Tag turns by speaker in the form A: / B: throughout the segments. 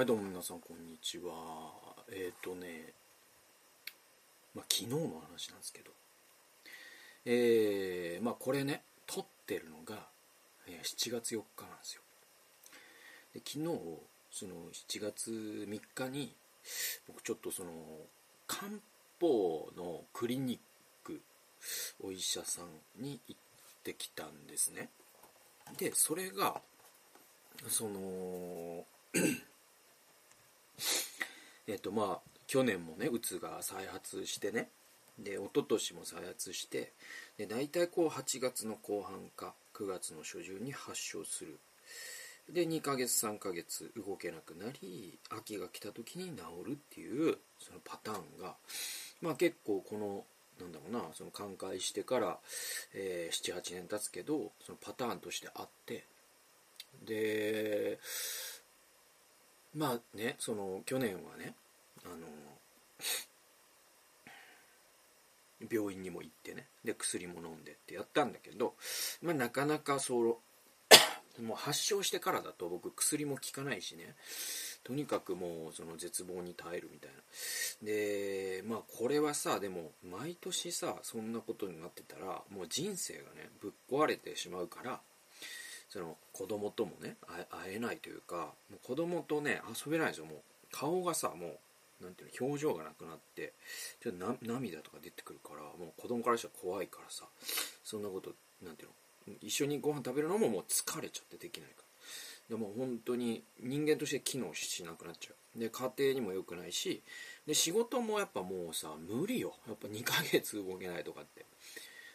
A: はいどうも皆さんこんにちは。えっ、ー、とねまあ昨日の話なんですけど。えー、まあこれね撮ってるのが、え、7月4日なんですよ。で昨日その7月3日に僕ちょっとその漢方のクリニックお医者さんに行ってきたんですね。でそれがそのえっとまあ去年もねうつが再発してね。で一昨年も再発して。で大体こう8月の後半か9月の初旬に発症する。で2ヶ月3ヶ月動けなくなり秋が来た時に治るっていうそのパターンがまあ結構このなんだろうなその寛解してから、えー、78年経つけどそのパターンとしてあって。でまあねその去年はねあの病院にも行ってねで薬も飲んでってやったんだけど、まあ、なかなかその もう発症してからだと僕薬も効かないしねとにかくもうその絶望に耐えるみたいな。でまあこれはさでも毎年さそんなことになってたらもう人生がねぶっ壊れてしまうからその子供ともね会えないというかもう子供とね遊べないんですよ。もう顔がさもうなんていうの表情がなくなってちょっと涙とか出てくるからもう子供からしたら怖いからさそんなことなんていうの一緒にご飯食べるのももう疲れちゃってできないから。でも本当に人間として機能しなくなっちゃう。で家庭にも良くないしで仕事もやっぱもうさ無理よ。やっぱ2ヶ月動けないとかって。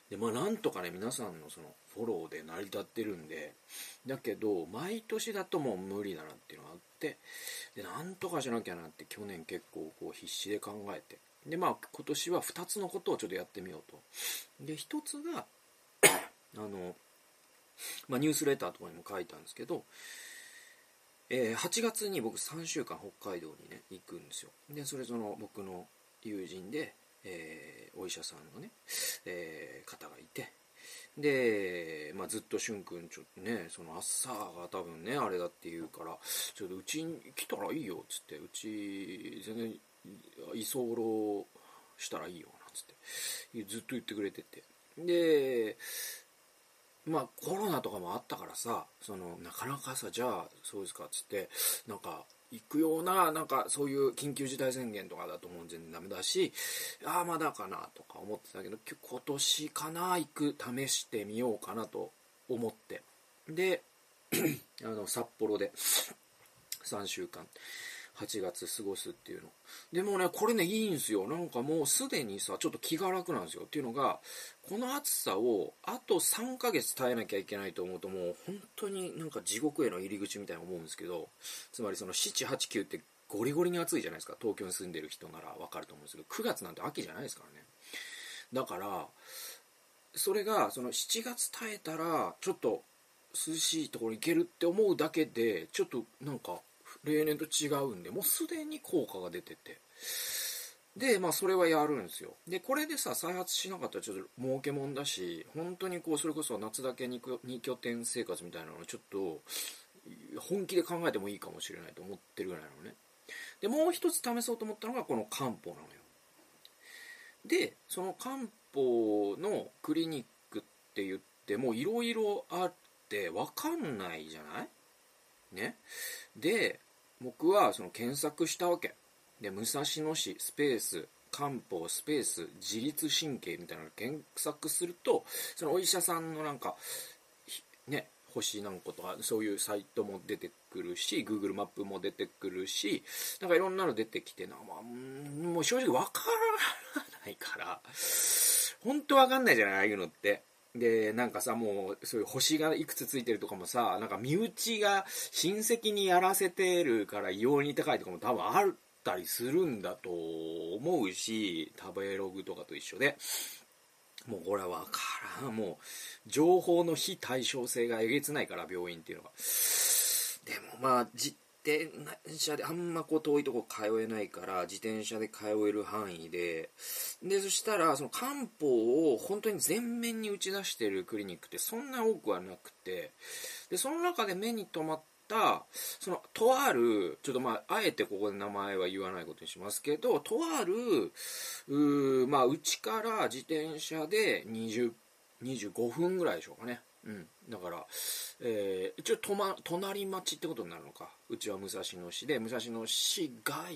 A: でまあなんとかね皆さんのそのフォローで成り立ってるんでだけど毎年だともう無理だなっていうのがあってでなんとかしなきゃなって去年結構こう必死で考えて。でまあ今年は2つのことをちょっとやってみようと。で1つがあの、まあ、ニュースレターとかにも書いたんですけどえー、8月に僕3週間北海道にね行くんですよ。でそれその僕の友人でえー、お医者さんのね、えー、方がいてで、まあ、ずっとしゅんくんちょっとねその朝が多分ねあれだって言うからちょっとうちに来たらいいよっつってうち全然居候したらいいよなんつってずっと言ってくれてて。でまあコロナとかもあったからさそのなかなかさじゃあそうですかっつってなんか行くような、なんかそういう緊急事態宣言とかだと思う全然ダメだし、ああ、まだかなとか思ってたけど、今年かな、行く、試してみようかなと思って。で、あの、札幌で3週間。8月過ごすっていうの。でもね、これね、いいんすよ。なんかもうすでにさ、ちょっと気が楽なんですよ。っていうのが、この暑さをあと3ヶ月耐えなきゃいけないと思うと、もう本当になんか地獄への入り口みたいな思うんですけど、つまりその7、8、9ってゴリゴリに暑いじゃないですか。東京に住んでる人ならわかると思うんですけど、9月なんて秋じゃないですからね。だから、それがその7月耐えたら、ちょっと涼しいところ行けるって思うだけで、ちょっとなんか例年と違うんでもうすでに効果が出てて。でまあそれはやるんですよ。でこれでさ再発しなかったらちょっと儲けもんだし本当にこうそれこそ夏だけ 2, 2拠点生活みたいなのちょっと本気で考えてもいいかもしれないと思ってるぐらいなのね。でもう一つ試そうと思ったのがこの漢方なのよ。でその漢方のクリニックって言ってもいろいろあって分かんないじゃない？ね。で僕はその検索したわけ。で武蔵野市スペース漢方スペース自律神経みたいなの検索するとそのお医者さんのなんかね星何個とかそういうサイトも出てくるし Google マップも出てくるしなんかいろんなの出てきてな、まあ、もう正直わからないから本当わかんないじゃないああいうのって。でなんかさもうそういう星がいくつついてるとかもさなんか身内が親戚にやらせてるから異様に高いとかも多分あったりするんだと思うし食べログとかと一緒で。もうこれは分からん。もう情報の非対称性がえげつないから病院っていうのが。でもまあ実転車であんまこう遠いとこ通えないから自転車で通える範囲で。でそしたらその漢方を本当に全面に打ち出してるクリニックってそんな多くはなくて。でその中で目に留まったそのとあるちょっとまああえてここで名前は言わないことにしますけどとあるうまあうちから自転車で20 25分ぐらいでしょうかね。うん。だから、えー、一応と、ま、隣町ってことになるのか。うちは武蔵野市で武蔵野市外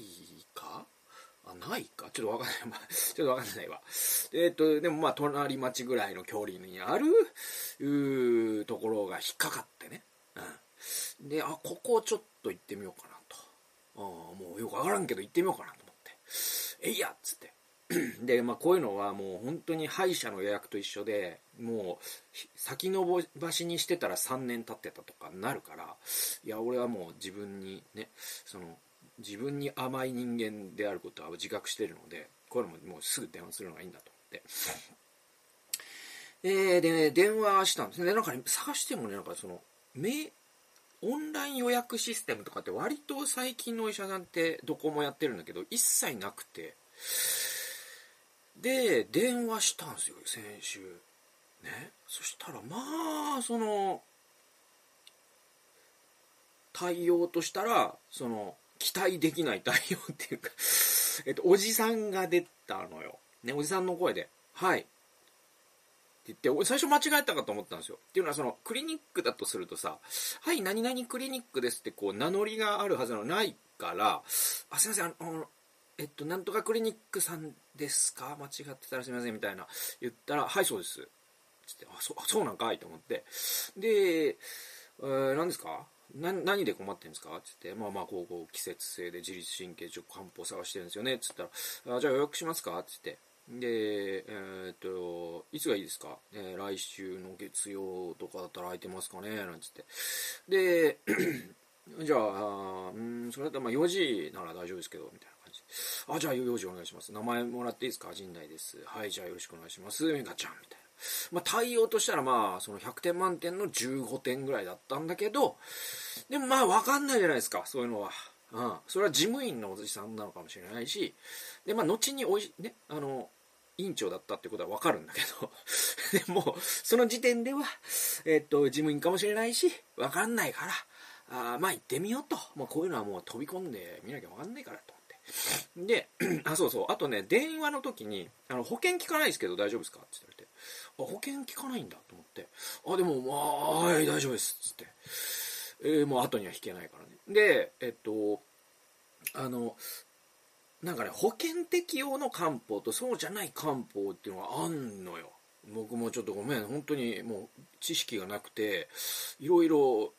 A: か？あないか？ちょっとわかんない、ちょっとわかんないわ。えっ、とでもまあ隣町ぐらいの距離にあるうところが引っかかってね、うん、であここちょっと行ってみようかなと。あもうよくわからんけど行ってみようかなと思って。えいやっつって。で、まあ、こういうのはもう本当に歯医者の予約と一緒でもう先延ばしにしてたら3年経ってたとかなるからいや俺はもう自分にねその自分に甘い人間であることは自覚してるのでこういうのももうすぐ電話するのがいいんだと思って。え、でね、電話したんですね。なんかね、探してもね、なんかその、メオンライン予約システムとかって割と最近のお医者さんってどこもやってるんだけど、一切なくて、で、電話したんですよ、先週。ね。そしたら、まあ、その、対応としたら、その、期待できない対応っていうか えっと、おじさんが出たのよ。ね、おじさんの声で、はい。って言って、最初間違えたかと思ったんですよ。っていうのは、その、クリニックだとするとさ、はい、何々クリニックですって、こう、名乗りがあるはずのないから、あ、すいません、あの、えっと、なんとかクリニックさんですか？間違ってたらすみません、みたいな。言ったら、はい、そうです。つって、あ、そう、そうなんかい？と思って。で、えー、何ですか？な何で困ってるんですか？つって、まあまあ、こう、こう、季節性で自律神経直漢方探してるんですよね。つったら、あじゃあ予約しますか？つって。で、えー、っと、いつがいいですか、えー、来週の月曜とかだったら空いてますかね？なんつって。で、じゃあ、うん、それだったらまあ4時なら大丈夫ですけど、みたいな。あ、じゃあ、用事お願いします。名前もらっていいですか？陣内です。はい、じゃあよろしくお願いします。メガちゃん、みたいな。まあ、対応としたらまあ、その100点満点の15点ぐらいだったんだけど、でもまあ、わかんないじゃないですか、そういうのは。うん。それは事務員のおじさんなのかもしれないし、で、まあ、後におい、ね、あの、委員長だったってことはわかるんだけど、でも、その時点では、えっと、事務員かもしれないし、わかんないから、あまあ行ってみようと。まあこういうのはもう飛び込んでみなきゃわかんないからと。で、あ、そうそう。あとね、電話の時に、あの、保険聞かないですけど大丈夫ですか？って言われて、あ、保険聞かないんだと思って、あ、でも、まあ、はい、大丈夫です。つって。えー、もう後には引けないからね。で、えっと、あの、なんかね、保険適用の漢方とそうじゃない漢方っていうのがあんのよ。僕もちょっとごめん、本当にもう知識がなくて、いろいろ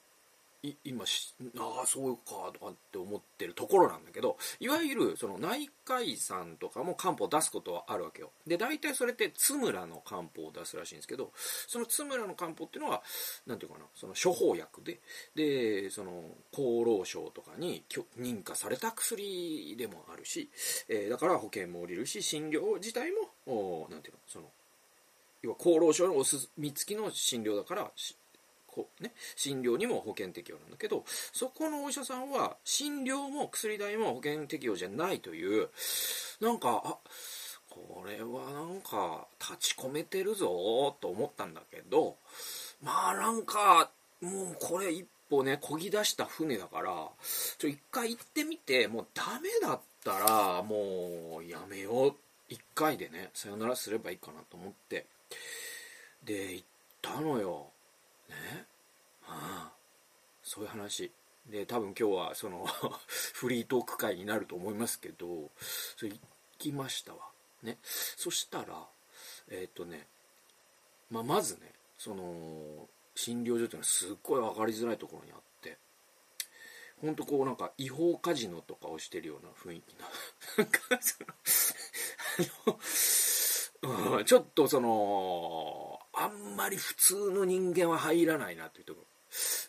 A: 今ああそうかとかって思ってるところなんだけどいわゆるその内科医さんとかも漢方を出すことはあるわけよ。で大体それって津村の漢方を出すらしいんですけどその津村の漢方っていうのは何ていうかなその処方薬ででその厚労省とかに認可された薬でもあるし、えー、だから保険も下りるし診療自体も何ていうのその要は厚労省のお墨付きの診療だからね、診療にも保険適用なんだけどそこのお医者さんは診療も薬代も保険適用じゃないというなんかあこれはなんか立ち込めてるぞと思ったんだけどまあなんかもうこれ一歩ね漕ぎ出した船だからちょ一回行ってみてもうダメだったらもうやめよう。一回でねさよならすればいいかなと思って。で行ったのよ。ああ。そういう話。で多分今日はその フリートーク会になると思いますけどそれ行きましたわ。ね。そしたらえっ、ー、とね、まあ、まずねその診療所っていうのはすっごい分かりづらいところにあってほんとこうなんか違法カジノとかをしてるような雰囲気な なんかその うん、ちょっとそのあんまり普通の人間は入らないなというところ。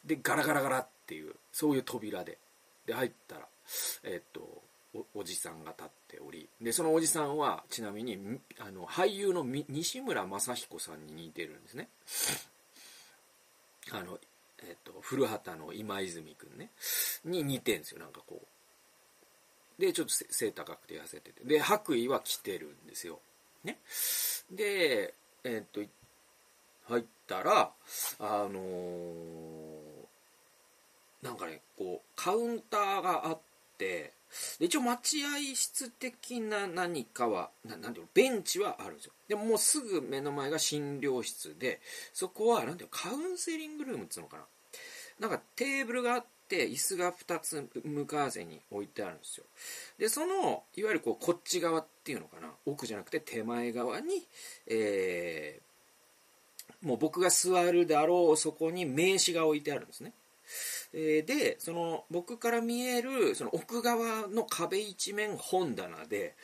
A: でガラガラガラっていうそういう扉で。で入ったらえっとおじさんが立っており。でそのおじさんはちなみにあの俳優の西村雅彦さんに似てるんですね。あのえっと古畑の今泉君ね。に似てんですよなんかこう。でちょっと背高くて痩せてて。で白衣は着てるんですよ。ね。でえっと入ったら、あのー、なんかねこうカウンターがあってで一応待合室的な何かはななんていうのベンチはあるんですよ。でももうすぐ目の前が診療室でそこはなんていうのカウンセリングルームっつうのかな。なんかテーブルがあって椅子が2つ向かわせに置いてあるんですよ。でそのいわゆるこうこっち側っていうのかな。奥じゃなくて手前側にえー、もう僕が座るであろうそこに名刺が置いてあるんですね。えー、でその僕から見えるその奥側の壁一面本棚で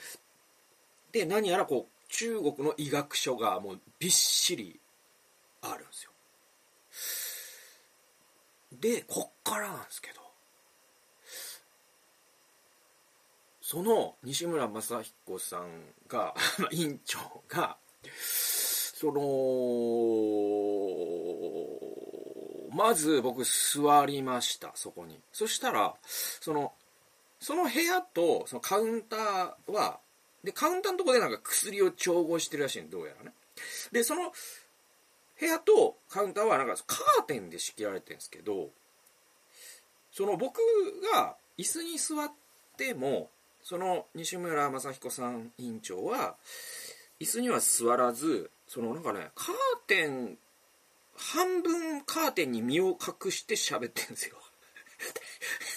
A: で何やらこう中国の医学書がもうびっしりあるんですよ。でこっからなんですけどその西村正彦さんが院長がそのまず僕座りましたそこに。そしたらそのその部屋とそのカウンターはでカウンターのとこでなんか薬を調合してるらしいんどうやらね。でその部屋とカウンターはなんかカーテンで仕切られてるんですけどその僕が椅子に座ってもその西村雅彦さん委員長は椅子には座らずそのなんかねカーテン半分カーテンに身を隠して喋ってんですよ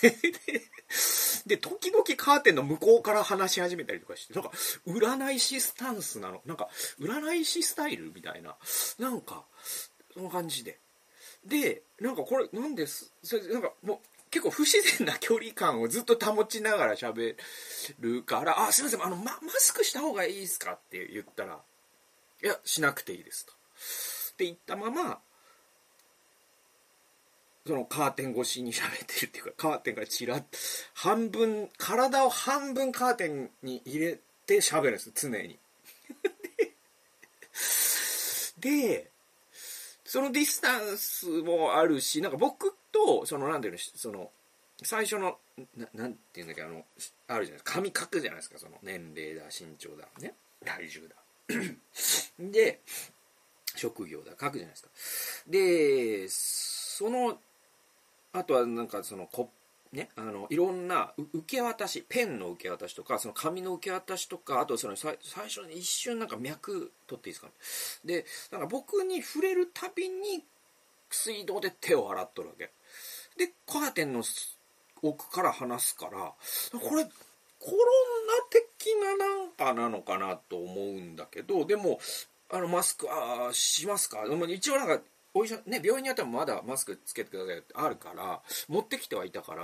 A: で、時々カーテンの向こうから話し始めたりとかして、なんか、占い師スタンスなの。なんか、占い師スタイルみたいな。なんか、その感じで。で、なんかこれ、なんです、それなんかもう、結構不自然な距離感をずっと保ちながら喋るから、あ、すいません、あの、ま、マスクした方がいいですかって言ったら、いや、しなくていいですと。って言ったまま、そのカーテン越しに喋ってるっていうか、カーテンがちらっ、半分、体を半分カーテンに入れて喋るんです、常に。で、そのディスタンスもあるし、なんか僕と、その、なんていうの、その、最初の、ななんていうんだっけ、あの、あるじゃないですか。紙書くじゃないですか、その、年齢だ、身長だ、ね、体重だ。で、職業だ、書くじゃないですか。で、そのあとはなんかそのコッね、あのいろんな受け渡しペンの受け渡しとかその紙の受け渡しとかあとその最初に一瞬なんか脈取っていいですか？ねでなんか僕に触れるたびに水道で手を洗っとるわけ。でカーテンの奥から離すからこれコロナ的ななんかなのかなと思うんだけどでもあのマスクあしますか？一応なんかお医者ね病院によってはまだマスクつけてくださいってあるから持ってきてはいたから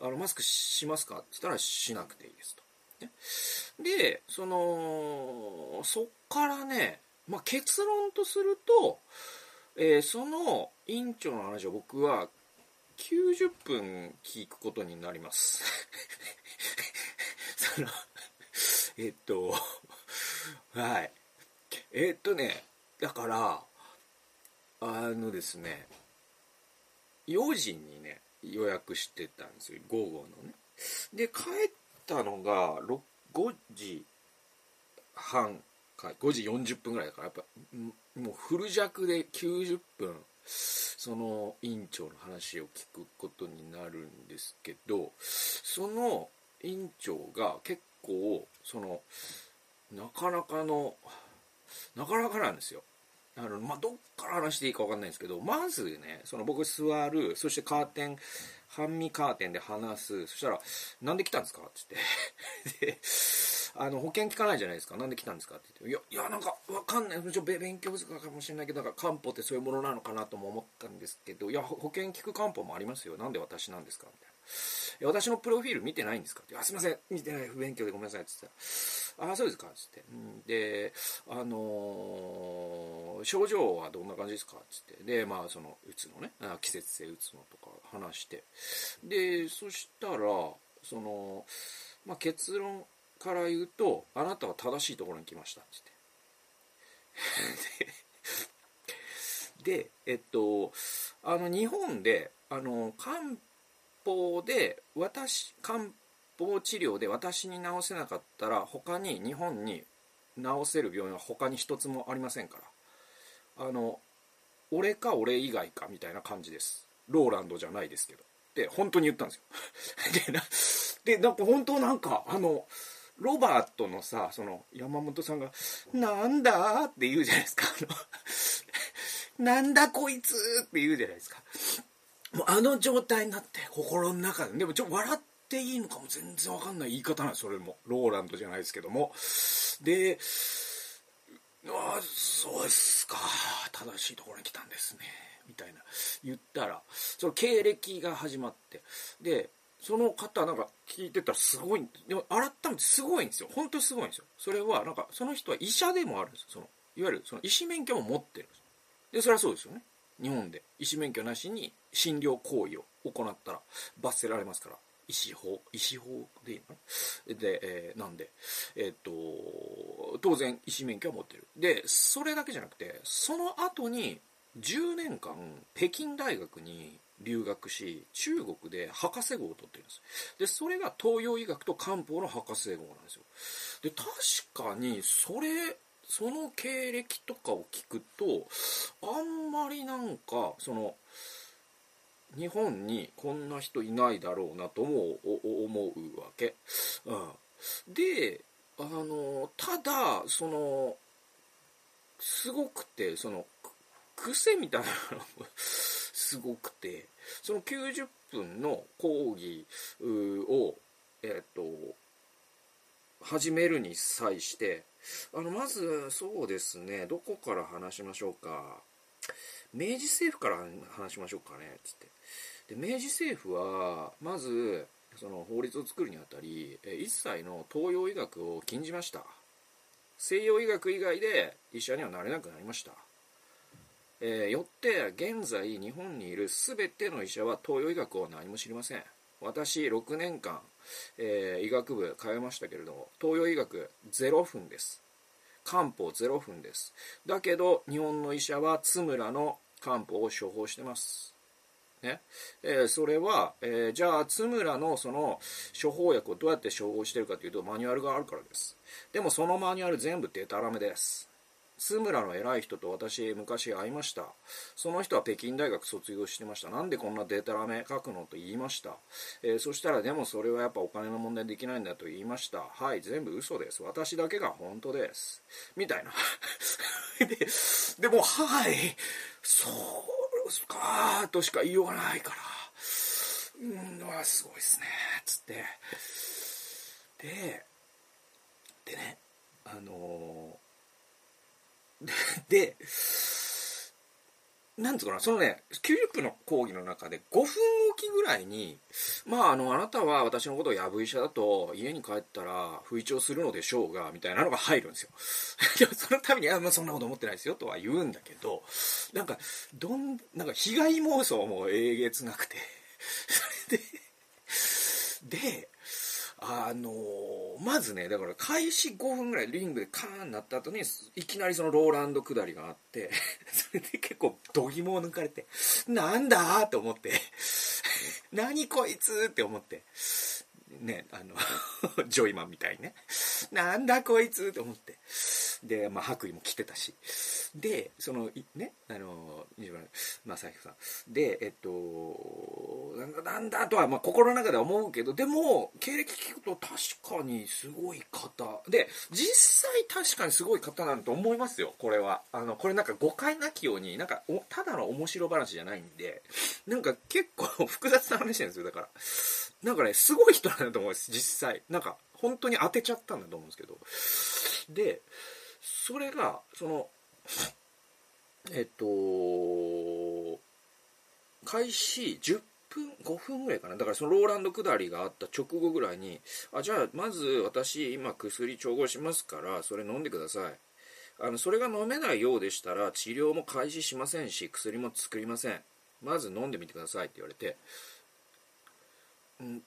A: あのマスクしますかって言ったらしなくていいですと。ね、でそのそっからね、まあ、結論とすると、えー、その院長の話を僕は90分聞くことになります。そのえっとはい。えっとねだからあのですね4時にね予約してたんですよ午後のね。で帰ったのが5時半か5時40分ぐらいだからやっぱもうフル弱で90分その院長の話を聞くことになるんですけどその院長が結構そのなかなかのなかなかなんですよ。あのまあ、どっから話していいか分かんないんですけどまずねその僕座るそしてカーテン半身カーテンで話す。そしたら「なんで来たんですか?」っつって。であの保険聞かないじゃないですか。なんで来たんですか？って言って「いやいやなんか分かんない。ちょ勉強不足かもしれないけどなんか漢方ってそういうものなのかなとも思ったんですけどいや保険聞く漢方もありますよ。なんで私なんですか?」みたいな。私のプロフィール見てないんですか?」って「あすいません見てない不勉強でごめんなさい」っつって「ああそうですか」っつって、であのー、症状はどんな感じですか?」っつってでまあそのうつのね季節性うつのとか話してでそしたらその、まあ、結論から言うと「あなたは正しいところに来ました」っつって でえっとあの日本であの漢方で私漢方治療で私に治せなかったら他に日本に治せる病院は他に一つもありませんから。あの俺か俺以外かみたいな感じです。ローランドじゃないですけど。って本当に言ったんですよ。でなでなんか本当なんかあのロバートのさその山本さんが「なんだ?」って言うじゃないですか「なんだこいつ」って言うじゃないですか。もうあの状態になって心の中で。でもちょっと笑っていいのかも全然わかんない言い方なんです。それも。ローランドじゃないですけども。でああそうですか。正しいところに来たんですね。みたいな。言ったらその経歴が始まって。でその方なんか聞いてたらすごいでも改めてすごいんですよ。本当すごいんですよ。それはなんかその人は医者でもあるんですよ。そのいわゆるその医師免許も持ってるんです。でそれはそうですよね。日本で医師免許なしに診療行為を行ったら罰せられますから。医師法？医師法でいいの？かなで、えー、なんで？えー、っと当然医師免許は持ってる。でそれだけじゃなくてその後に10年間北京大学に留学し中国で博士号を取ってるんです。でそれが東洋医学と漢方の博士号なんですよ。で確かにそれその経歴とかを聞くとあんまりなんかその日本にこんな人いないだろうなとも思うわけ、うん、であのただそのすごくてその癖みたいなのも すごくてその90分の講義をえっ、と始めるに際してあのまずそうですねどこから話しましょうか。明治政府から話しましょうかねつって。で明治政府はまずその法律を作るにあたり一切の東洋医学を禁じました。西洋医学以外で医者にはなれなくなりました。えー、よって現在日本にいる全ての医者は東洋医学を何も知りません。私6年間、えー、医学部通いましたけれども東洋医学0分です。漢方0分です。だけど日本の医者は津村の漢方を処方してます。ね。えー、それは、えー、じゃあ津村のその処方薬をどうやって処方してるかというとマニュアルがあるからです。でもそのマニュアル全部デタラメです。津村の偉い人と私昔会いました。その人は北京大学卒業してました。なんでこんなデータラメ書くのと言いました、えー、そしたらでもそれはやっぱお金の問題できないんだと言いました。はい全部嘘です。私だけが本当です。みたいな。ででもはい。そうですか。としか言いようがないから。うんわすごいっすね。つって。ででねあの で、なんつうかな、そのね、90分の講義の中で5分おきぐらいに、まあ、あの、あなたは私のことをやぶ医者だと、家に帰ったら不意調するのでしょうが、みたいなのが入るんですよ。でも、そのために、あ、まあ、そんなこと思ってないですよ、とは言うんだけど、なんか、どん、なんか、被害妄想もえげつなくて、それで、で、あのー、まずねだから開始5分ぐらいリングでカーンなった後にいきなりそのローランド下りがあって それで結構度肝を抜かれてなんだって思って 何こいつって思ってねあの ジョイマンみたいにねなんだこいつって思ってで、まあ、白衣も着てたし。でそのねあの西村正彦さん。でえっとなんだとは、まあ、心の中では思うけどでも経歴聞くと確かにすごい方。で実際確かにすごい方なんと思いますよこれは。あのこれなんか誤解なきようになんかただの面白話じゃないんでなんか結構 複雑な話なんですよだから。なんかねすごい人なんだと思います実際。なんか本当に当てちゃったんだと思うんですけど。でそれがそのえっと開始10分5分ぐらいかな。だからそのローランド下りがあった直後ぐらいにあじゃあまず私今薬調合しますからそれ飲んでください。あのそれが飲めないようでしたら治療も開始しませんし薬も作りません。まず飲んでみてくださいって言われて。うん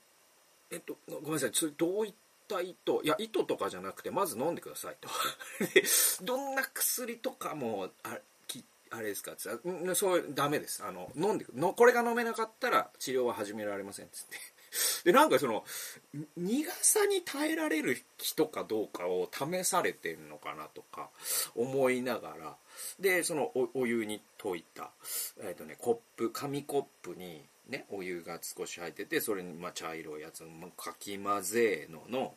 A: えっとごめんなさい。それどういった意図いや意図とかじゃなくてまず飲んでくださいと。どんな薬とかもああれですかってそうダメです。あの飲んでのこれが飲めなかったら治療は始められませんっつって。でなんかその苦さに耐えられる人かどうかを試されてんのかなとか思いながら。でそのお湯に溶いた、えーとね、コップ紙コップにねお湯が少し入っててそれにま茶色いやつをかき混ぜのの。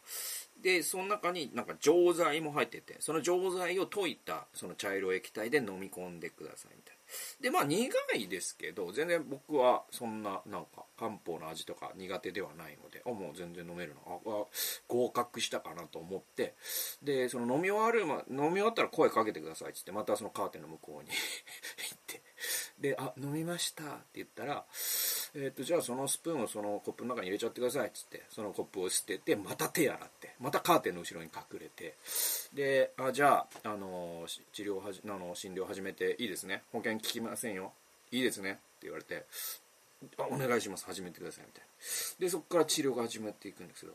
A: でその中になんか錠剤も入っててその錠剤を溶いたその茶色い液体で飲み込んでくださいみたいな。でまあ苦いですけど全然僕はそんななんか漢方の味とか苦手ではないのであもう全然飲めるな。あ合格したかなと思って。でその飲み終わる、ま、飲み終わったら声かけてくださいっつってまたそのカーテンの向こうに 行って。で「あ飲みました」って言ったら「えーと、じゃあそのスプーンをそのコップの中に入れちゃってください」っつってそのコップを捨ててまた手洗ってまたカーテンの後ろに隠れてであじゃあ、あの治療はじあの診療始めていいですね？保険効きませんよ？いいですね？って言われてあお願いします。始めてくださいみたいな。でそこから治療が始まっていくんです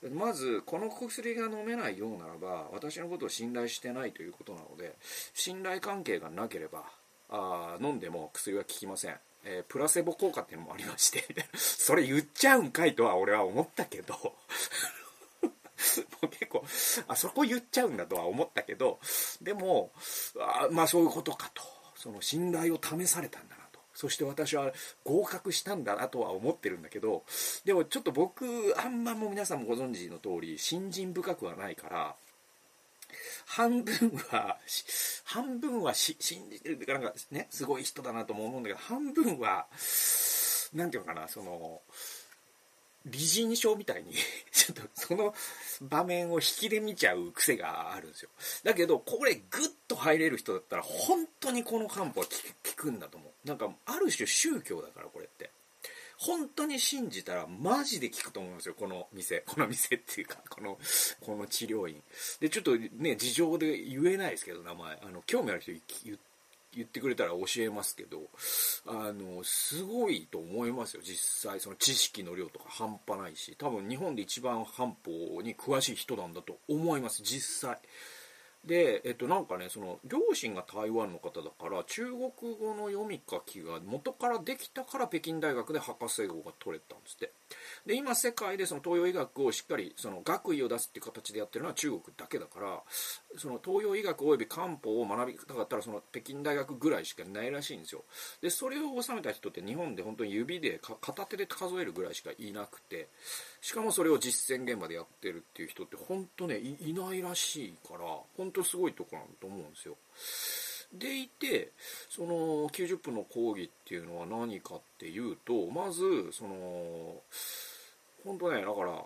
A: けどまずこの薬が飲めないようならば私のことを信頼してないということなので信頼関係がなければあ飲んでも薬は効きません、えー、プラセボ効果っていうのもありまして それ言っちゃうんかいとは俺は思ったけど もう結構あそこ言っちゃうんだとは思ったけどでもあまあそういうことかと。その信頼を試されたんだなと。そして私は合格したんだなとは思ってるんだけどでもちょっと僕あんまも皆さんもご存知の通り信心深くはないから半分は、半分は信じてるってか、なんかね、すごい人だなとも思うんだけど、半分は、なんていうのかな、その、美人症みたいに ちょっとその場面を引きで見ちゃう癖があるんですよ。だけど、これグッと入れる人だったら、本当にこの漢方は効くんだと思う。なんか、ある種宗教だから、これって。本当に信じたらマジで効くと思うんですよこの店。この店っていうかこのこの治療院。でちょっとね事情で言えないですけど名前。あの興味ある人言ってくれたら教えますけどあのすごいと思いますよ実際。その知識の量とか半端ないし。多分日本で一番漢方に詳しい人なんだと思います実際。で、えっと、なんかねその両親が台湾の方だから中国語の読み書きが元からできたから北京大学で博士号が取れたんですって。で今世界でその東洋医学をしっかりその学位を出すっていう形でやってるのは中国だけだからその東洋医学および漢方を学びたかったらその北京大学ぐらいしかないらしいんですよ。でそれを収めた人って日本で本当に指で片手で数えるぐらいしかいなくてしかもそれを実践現場でやってるっていう人って本当ねいないらしいから本当すごいとこなんだと思うんですよ。でいてその90分の講義っていうのは何かっていうとまずその本当ねだから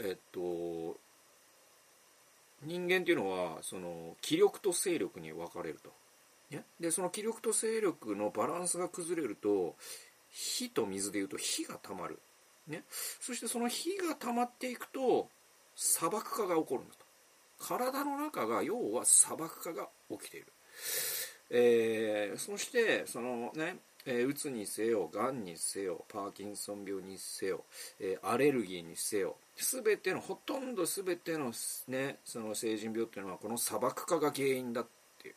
A: えっと人間っていうのはその気力と勢力に分かれると、ね、でその気力と勢力のバランスが崩れると火と水でいうと火がたまる、ね、そしてその火が溜まっていくと砂漠化が起こるんだと。体の中が要は砂漠化が起きている、えー、そしてそのねえー、うつにせよ、がんにせよ、パーキンソン病にせよ、えー、アレルギーにせよ、すべての、ほとんどすべてのね、その成人病っていうのはこの砂漠化が原因だっていう。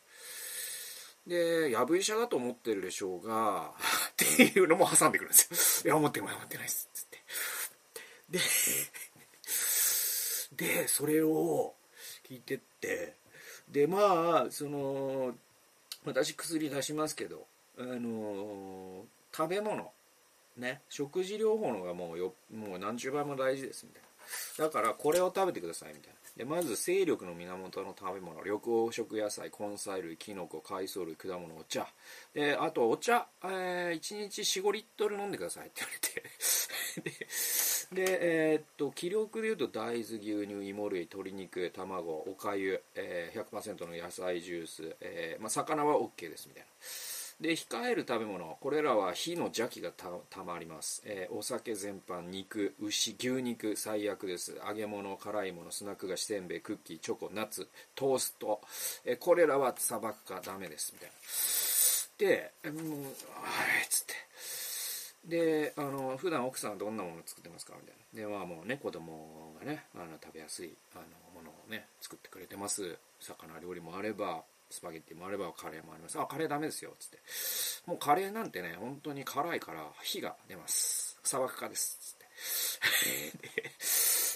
A: で、やぶ医者だと思ってるでしょうが、っていうのも挟んでくるんですよ。いや、思ってない、思ってないです。つって。で、で、それを聞いてって、で、まあ、その、私薬出しますけど、あの食べ物。ね。食事療法のがもうよもう何十倍も大事ですみたいな。だからこれを食べてくださいみたいな。でまず精力の源の食べ物緑黄色野菜根菜類きのこ海藻類果物お茶。であとお茶、えー、1日45リットル飲んでくださいって言われて。でえー、っと気力でいうと大豆牛乳芋類鶏肉卵おかゆ、えー、100%の野菜ジュース、えーまあ、魚は OK ですみたいな。で控える食べ物。これらは火の邪気がたまります、えー、お酒全般肉牛牛肉最悪です。揚げ物辛いものスナック菓子せんべいクッキーチョコナッツトースト、えー、これらは砂漠かダメです。みたいな。で、うん、はいっつって。であの普段奥さんはどんなもの作ってますか？みたいな。でまあもうね子供がねあの食べやすいあのものをね作ってくれてます。魚料理もあればスパゲッティもあればカレーもあります。あ、カレーダメですよ。つって。もうカレーなんてね、本当に辛いから火が出ます。砂漠化です。つっ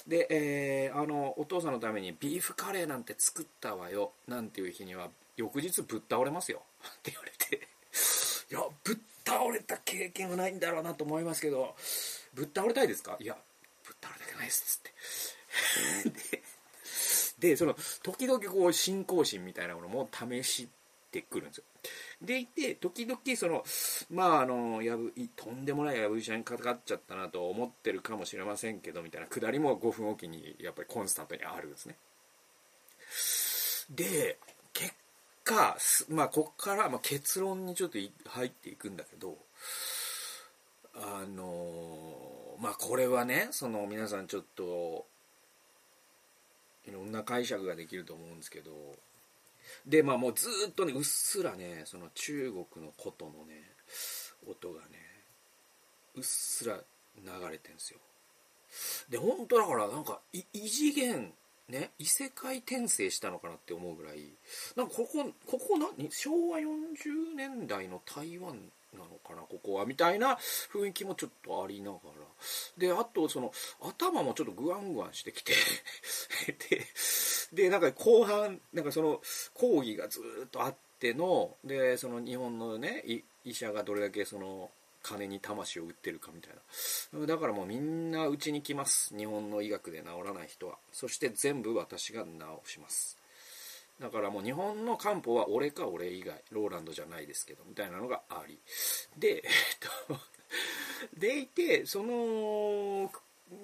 A: て。で、えー、あの、お父さんのためにビーフカレーなんて作ったわよ。なんていう日には、翌日ぶっ倒れますよ。って言われて。いや、ぶっ倒れた経験はないんだろうなと思いますけどぶっ倒れたいですか？いやぶっ倒れたくないですっつって ででその時々こう信仰心みたいなものも試してくるんですよ。でいて時々そのまああのやぶとんでもないやぶ医者にかかっちゃったなと思ってるかもしれませんけどみたいなくだりも5分おきにやっぱりコンスタントにあるんですね。で結果まあこっから、まあ、結論にちょっと入っていくんだけどあのまあこれはねその皆さんちょっといろんな解釈ができると思うんですけど。でまあもうずっとねうっすらねその中国の琴のね音がねうっすら流れてんすよ。で本当だからなんか異次元ね異世界転生したのかなって思うぐらいなんかここここ何昭和40年代の台湾なのかなここはみたいな雰囲気もちょっとありながら。であとその頭もちょっとグワングワンしてきて。ででなんか後半なんかその講義がずっとあってのでその日本のね医者がどれだけその金に魂を売ってるかみたいな。だからもうみんなうちに来ます。日本の医学で治らない人は。そして全部私が治します。だからもう日本の漢方は俺か俺以外ローランドじゃないですけどみたいなのがあり。で、えっと、でいてその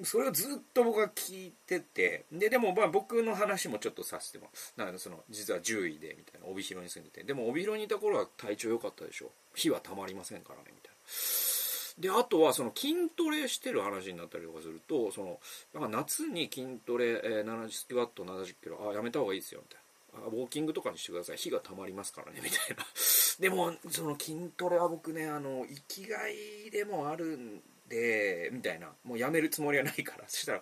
A: それをずっと僕は聞いててででもまあ僕の話もちょっとさせてもなんかその実は10位でみたいな帯広に住んでて。でも帯広にいた頃は体調良かったでしょ。火はたまりませんからねみたいな。であとはその筋トレしてる話になったりとかするとそのなんか夏に筋トレ、えー、70スクワット70キロあやめた方がいいですよみたいな。ウォーキングとかにしてください。火が溜まりますからね。みたいな。でもその筋トレは僕ねあの生きがいでもあるんでみたいな。もうやめるつもりはないから。そしたら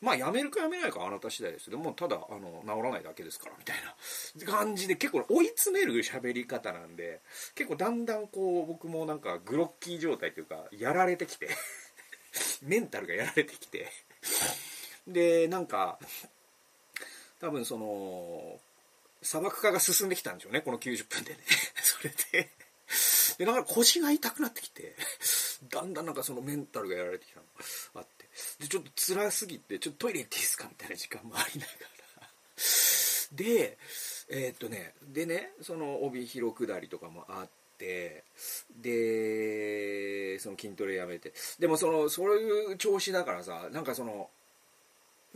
A: まあやめるかやめないかあなた次第ですでもただあの治らないだけですから。みたいな。感じで結構追い詰める喋り方なんで結構だんだんこう僕もなんかグロッキー状態というかやられてきて。メンタルがやられてきて。でなんか多分その砂漠化が進んできたんでしょうねこの90分でね。それで。でだから腰が痛くなってきてだんだんなんかそのメンタルがやられてきたの。があって。でちょっと辛すぎてちょっとトイレ行っていいですかみたいな時間もありながら。でえー、っとねでねその帯広下りとかもあってでその筋トレやめて。でもそのそういう調子だからさなんかその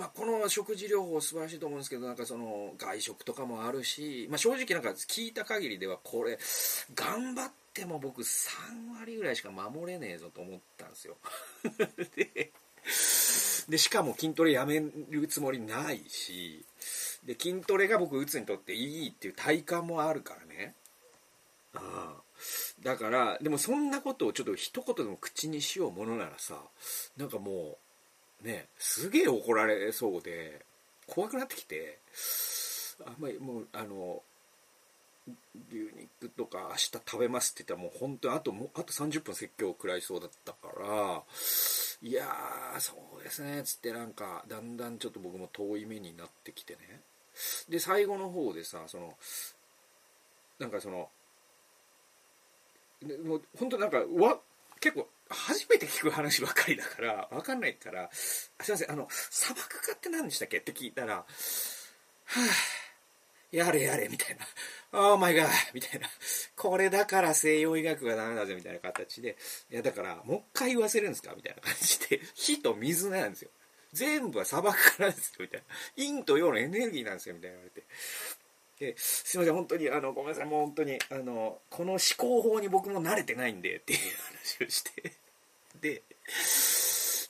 A: まあ、この食事療法素晴らしいと思うんですけどなんかその外食とかもあるし、まあ、正直なんか聞いた限りではこれ頑張っても僕3割ぐらいしか守れねえぞと思ったんですよ。ででしかも筋トレやめるつもりないしで筋トレが僕うつにとっていいっていう体感もあるからね。ああだからでもそんなことをちょっと一言でも口にしようものならさなんかもうねすげえ怒られそうで怖くなってきてあんまりもうあの牛肉とか明日食べますって言ったらもう本当にあともあと30分説教を食らいそうだったからいやーそうですねつってなんかだんだんちょっと僕も遠い目になってきてね。で最後の方でさそのなんかそのもう本当なんかわ結構初めて聞く話ばっかりだから、わかんないから、すいません、あの、砂漠化って何でしたっけって聞いたら、はぁ、やれやれ、みたいな。オーマイガーみたいな。これだから西洋医学がダメだぜ、みたいな形で。いや、だから、もう一回言わせるんですか？みたいな感じで、火と水なんですよ。全部は砂漠化なんですよ、みたいな。陰と陽のエネルギーなんですよ、みたいな言われて。ですいません、本当に、あの、ごめんなさい、もう本当に、あの、この思考法に僕も慣れてないんで、っていう話をしてで、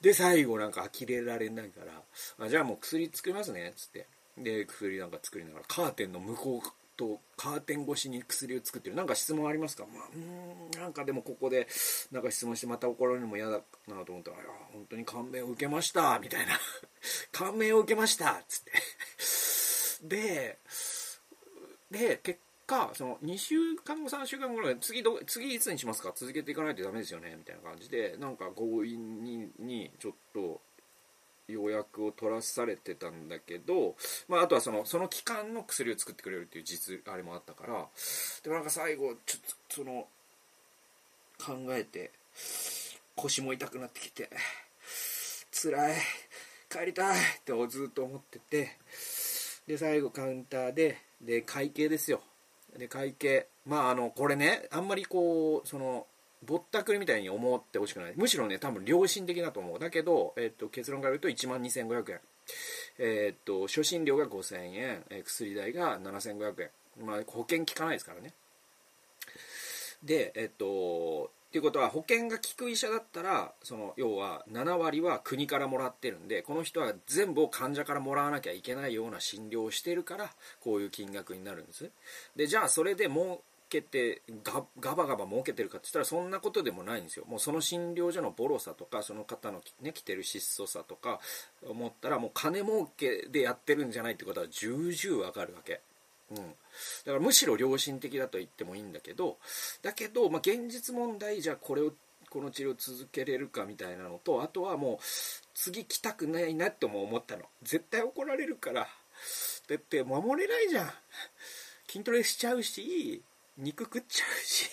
A: で、最後なんか呆れられないから、あじゃあもう薬作りますね、つって。で、薬なんか作りながら、カーテンの向こうと、カーテン越しに薬を作ってる。なんか質問ありますか？まあ、うん、なんかでもここで、なんか質問してまた怒られるのも嫌だなと思ったら、いや、本当に感銘を受けました、みたいな。感銘を受けました、つって。で、で、結かその2週間後3週間後ぐらい次ど次いつにしますか続けていかないとダメですよねみたいな感じでなんか強引ににちょっと予約を取らされてたんだけど、まあ、あとはそのその期間の薬を作ってくれるっていう実あれもあったからでもなんか最後ちょっとその考えて腰も痛くなってきて辛い帰りたいってずっと思っててで最後カウンターでで会計ですよ。で会計。まああのこれねあんまりこうそのぼったくりみたいに思ってほしくない。むしろね多分良心的だと思う。だけど、えっと、結論から言うと1万2500円。えっと初診料が5000円、え薬代が7500円。まあ保険効かないですからね。でえっとっていうことは保険が効く医者だったらその要は7割は国からもらってるんでこの人は全部を患者からもらわなきゃいけないような診療をしてるからこういう金額になるんです。でじゃあそれで儲けてガガバガバ儲けてるかって言ったらそんなことでもないんですよ。もうその診療所のボロさとかその方の、ね、来てる質素さとか思ったらもう金儲けでやってるんじゃないってことは重々わかるわけ。うん、だからむしろ良心的だと言ってもいいんだけどだけど、まあ、現実問題じゃこれをこの治療続けれるかみたいなのとあとはもう次来たくないなっても思ったの。絶対怒られるから。だって守れないじゃん。筋トレしちゃうし肉食っちゃうし。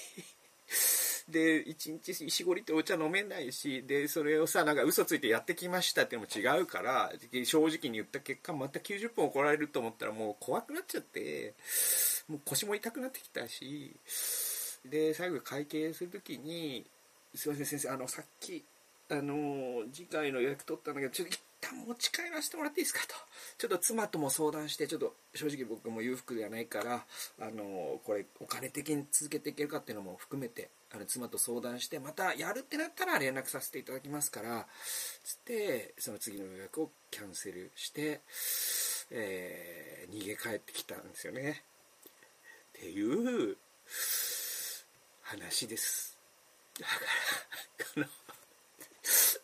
A: で1日石ごりってお茶飲めないしでそれをさなんか嘘ついてやってきましたっていうのも違うから正直に言った結果また90分怒られると思ったらもう怖くなっちゃってもう腰も痛くなってきたしで最後会計する時に「すいません先生あのさっきあの次回の予約取ったんだけどちょっと一旦持ち帰らせてもらっていいですかと。ちょっと妻とも相談してちょっと正直僕も裕福ではないからあのこれお金的に続けていけるかっていうのも含めてあの妻と相談してまたやるってなったら連絡させていただきますからつってその次の予約をキャンセルして、えー、逃げ帰ってきたんですよね。っていう話です。だからこの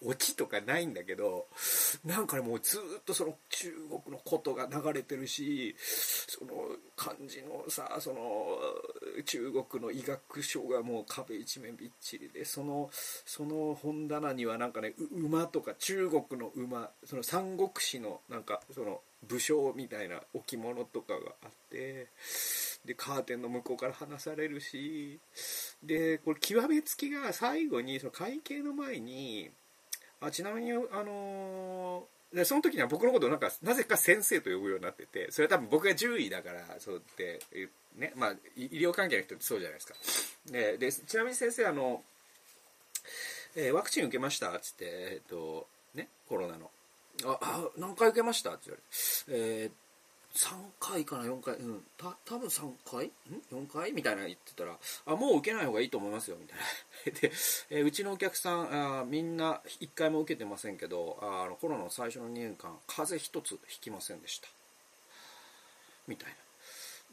A: オチとかないんだけどなんかねもうずっとその中国のことが流れてるしその漢字のさその中国の医学書がもう壁一面びっちりでそのその本棚にはなんかね馬とか中国の馬その三国志のなんかその武将みたいな置物とかがあってでカーテンの向こうから話されるしでこれ極めつきが最後にその会計の前にあちなみにあのー、でその時には僕のことをなんかなぜか先生と呼ぶようになっててそれは多分僕が獣医だからそうってねまあ医療関係の人ってそうじゃないですかででちなみに先生あの、えー、ワクチン受けました?」っつってえっ、とねコロナの「ああ何回受けました?」って言われて、えー3回かな4回うんた多分3回？ん？4回？みたいな言ってたらあもう受けない方がいいと思いますよみたいな。で、え、うちのお客さんあみんな1回も受けてませんけどあのコロナの最初の2年間風邪一つひきませんでした。みたいな。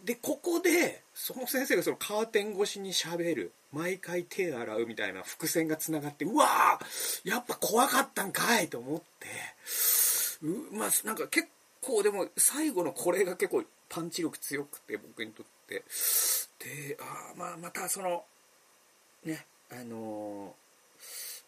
A: でここでその先生がそのカーテン越しにしゃべる毎回手洗うみたいな伏線がつながってうわーやっぱ怖かったんかいと思ってうまあなんか結構でも最後のこれが結構パンチ力強くて僕にとって。であまあまたそのねあの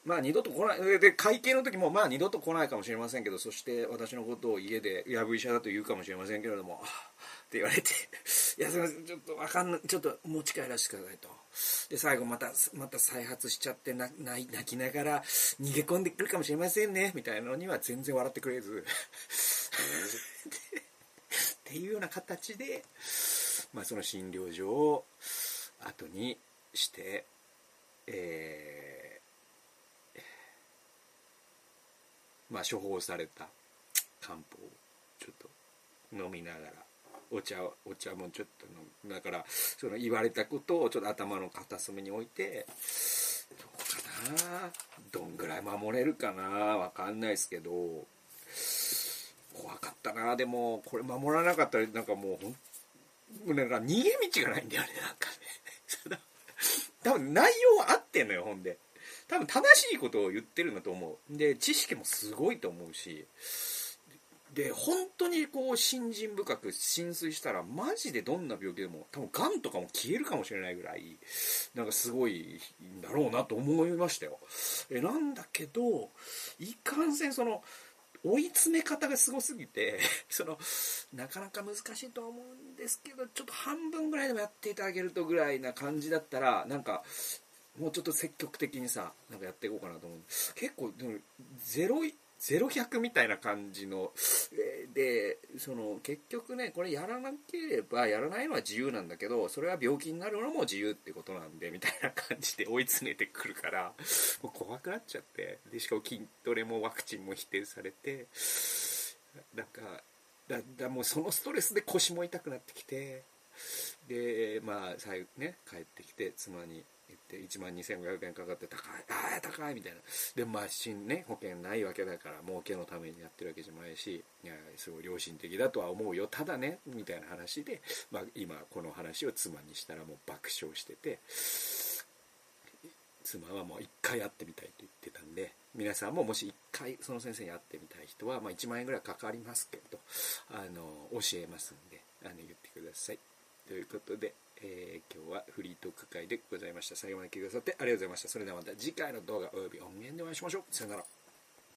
A: ー、まあ二度と来ない。で会計の時もまあ二度と来ないかもしれませんけどそして私のことを家でやぶ医者だと言うかもしれませんけれどもって言われて「いやすいませんちょっとわかんないちょっと持ち帰らせてください」と。で最後またまた再発しちゃって泣きながら逃げ込んでくるかもしれませんねみたいなのには全然笑ってくれず。っていうような形で、まあ、その診療所を後にしてえー、まあ処方された漢方をちょっと飲みながらお茶お茶もちょっと飲む。だからその言われたことをちょっと頭の片隅に置いてどうかなどんぐらい守れるかなわかんないですけど怖かったな。でもこれ守らなかったらなんかもうほんなんか逃げ道がないんだよねなんかね。多分内容は合ってんのよほんで。多分正しいことを言ってるんだと思う。で知識もすごいと思うし。で本当にこう信心深く浸水したらマジでどんな病気でも多分がんとかも消えるかもしれないぐらいなんかすごいんだろうなと思いましたよ。えなんだけどいかんせんその追い詰め方がすごすぎて そのなかなか難しいとは思うんですけどちょっと半分ぐらいでもやっていただけるとぐらいな感じだったらなんかもうちょっと積極的にさなんかやっていこうかなと思う。結構でも0100みたいな感じのでその結局ねこれやらなければやらないのは自由なんだけどそれは病気になるのも自由ってことなんでみたいな感じで追い詰めてくるからもう怖くなっちゃってでしかも筋トレもワクチンも否定されてなんかだだもうそのストレスで腰も痛くなってきてでまあ最後ね帰ってきて妻に言って1万2500円かかって高い。ああ高い！みたいな。でもまあ新ね保険ないわけだから儲けのためにやってるわけじゃないしいやすごい良心的だとは思うよ。ただねみたいな話で、まあ、今この話を妻にしたらもう爆笑してて妻はもう1回会ってみたいと言ってたんで皆さんももし1回その先生に会ってみたい人は、まあ、1万円ぐらいかかりますけどあの教えますんであの言ってください。ということでえー、今日はフリートーク会でございました。最後まで聞いてくださってありがとうございました。それではまた次回の動画および音源でお会いしましょう。さよなら。